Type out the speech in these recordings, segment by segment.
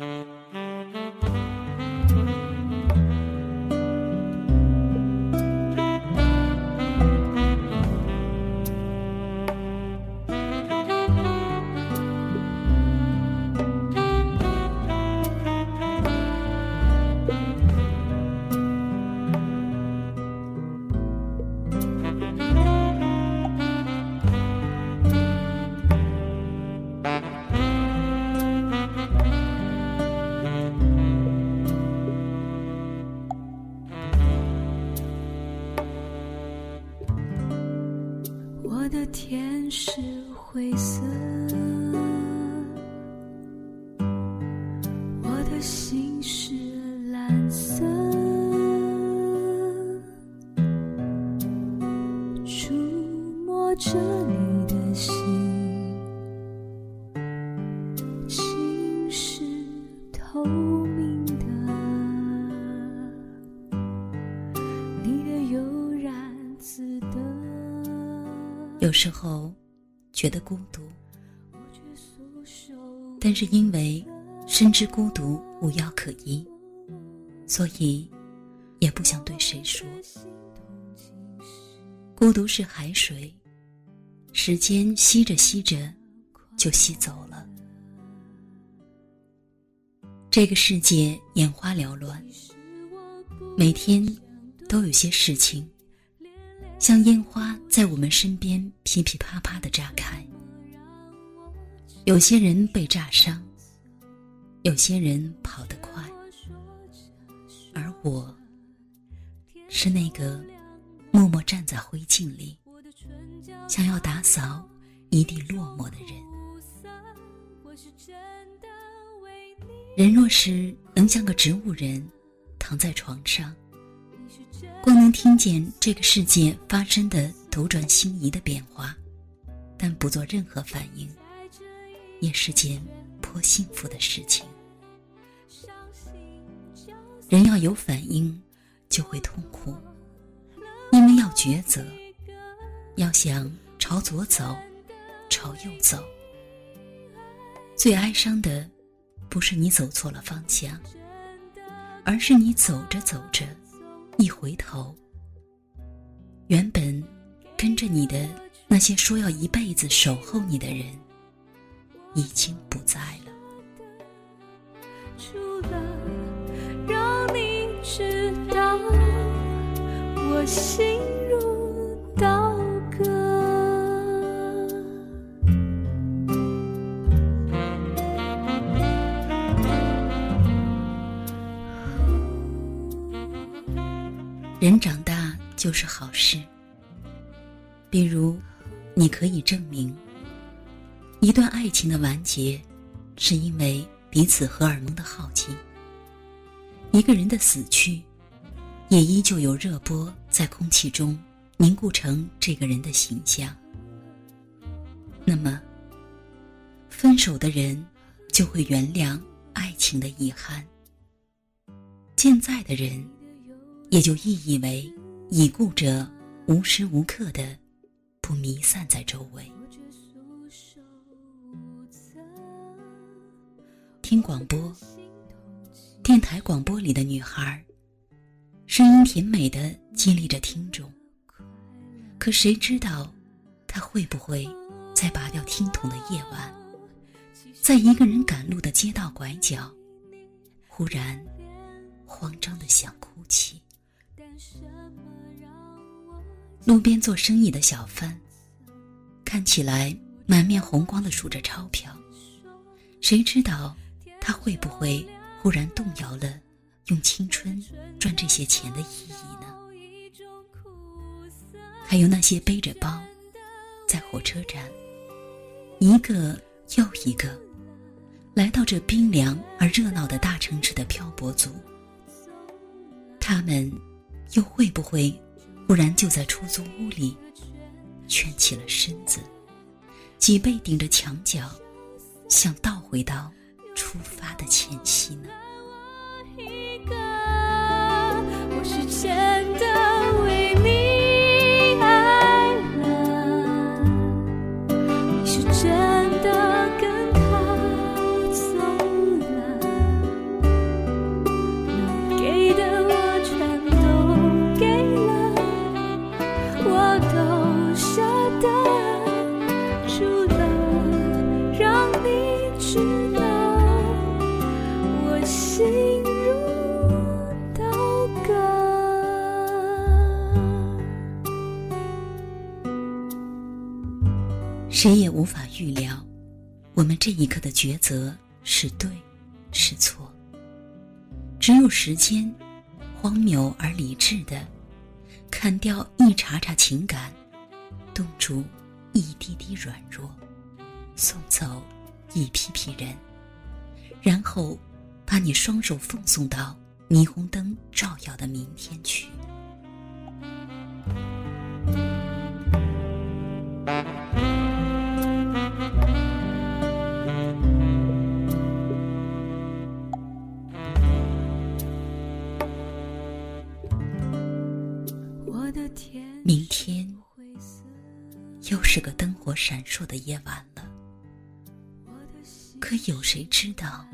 我的天是灰色，我的心是蓝色，触摸着你的心，心是透明有时候觉得孤独，但是因为深知孤独无药可医，所以也不想对谁说。孤独是海水，时间吸着吸着就吸走了。这个世界眼花缭乱，每天都有些事情。像烟花在我们身边噼噼啪啪的炸开，有些人被炸伤，有些人跑得快，而我是那个默默站在灰烬里，想要打扫一地落寞的人。人若是能像个植物人，躺在床上。光能听见这个世界发生的斗转星移的变化，但不做任何反应，也是件颇幸福的事情。人要有反应，就会痛苦，因为要抉择，要想朝左走，朝右走。最哀伤的，不是你走错了方向，而是你走着走着。一回头，原本跟着你的那些说要一辈子守候你的人，已经不在了。除了让你知道，我心人长大就是好事。比如，你可以证明，一段爱情的完结，是因为彼此荷尔蒙的耗尽；一个人的死去，也依旧有热波在空气中凝固成这个人的形象。那么，分手的人就会原谅爱情的遗憾，健在的人。也就意义为已故者无时无刻的不弥散在周围。听广播，电台广播里的女孩，声音甜美的激励着听众。可谁知道，她会不会在拔掉听筒的夜晚，在一个人赶路的街道拐角，忽然慌张的想哭泣？路边做生意的小贩，看起来满面红光的数着钞票，谁知道他会不会忽然动摇了用青春赚这些钱的意义呢？还有那些背着包，在火车站，一个又一个，来到这冰凉而热闹的大城市的漂泊族，他们。又会不会忽然就在出租屋里蜷起了身子，脊背顶着墙角，想倒回到出发的前夕呢？谁也无法预料，我们这一刻的抉择是对是错。只有时间，荒谬而理智的，砍掉一茬茬情感，冻住一滴滴软弱，送走一批批人，然后把你双手奉送到霓虹灯照耀的明天去。我闪烁的夜晚了，可有谁知道，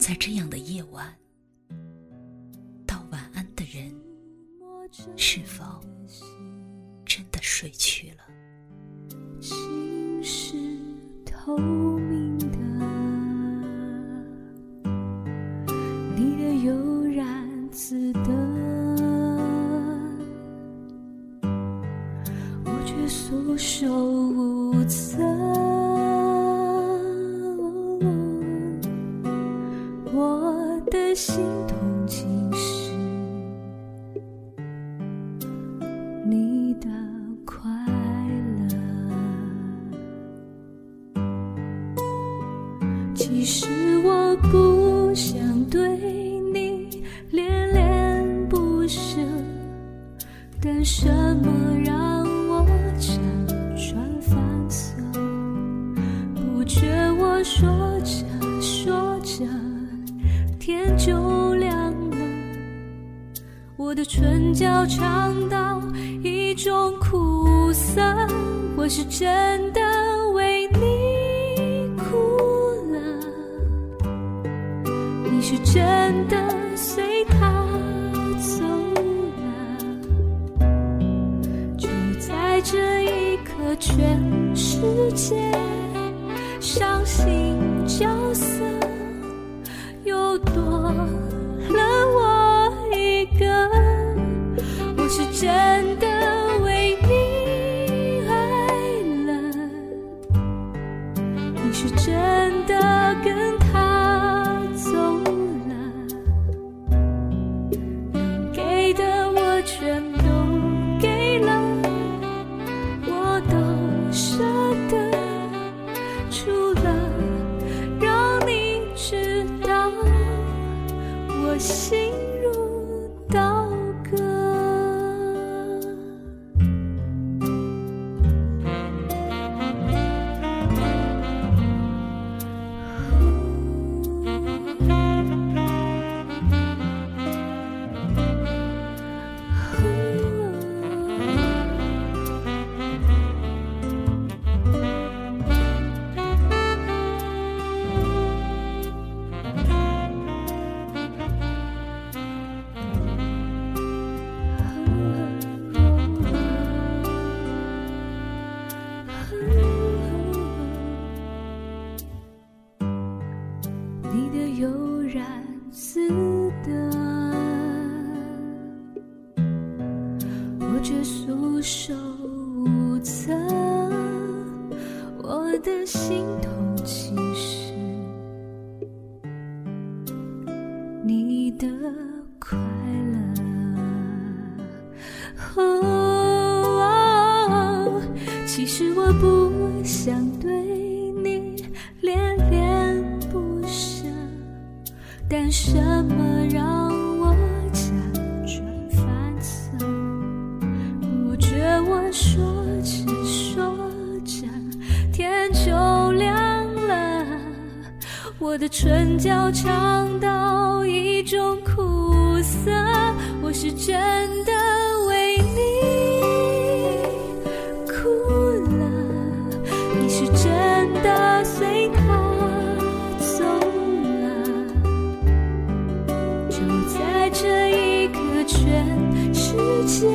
在这样的夜晚，道晚安的人是否真的睡去了？心是透明的，你的悠然自得，手无策。我的心痛竟是你我的唇角尝到一种苦涩，我是真的为你哭了，你是真的随他走了。就在这一刻，全世界伤心角色又多我的心痛其实你的快乐。哦，其实我不想对你恋恋不舍，但什么让我辗转反侧？不觉我说我的唇角尝到一种苦涩，我是真的为你哭了，你是真的随他走了。就在这一刻，全世界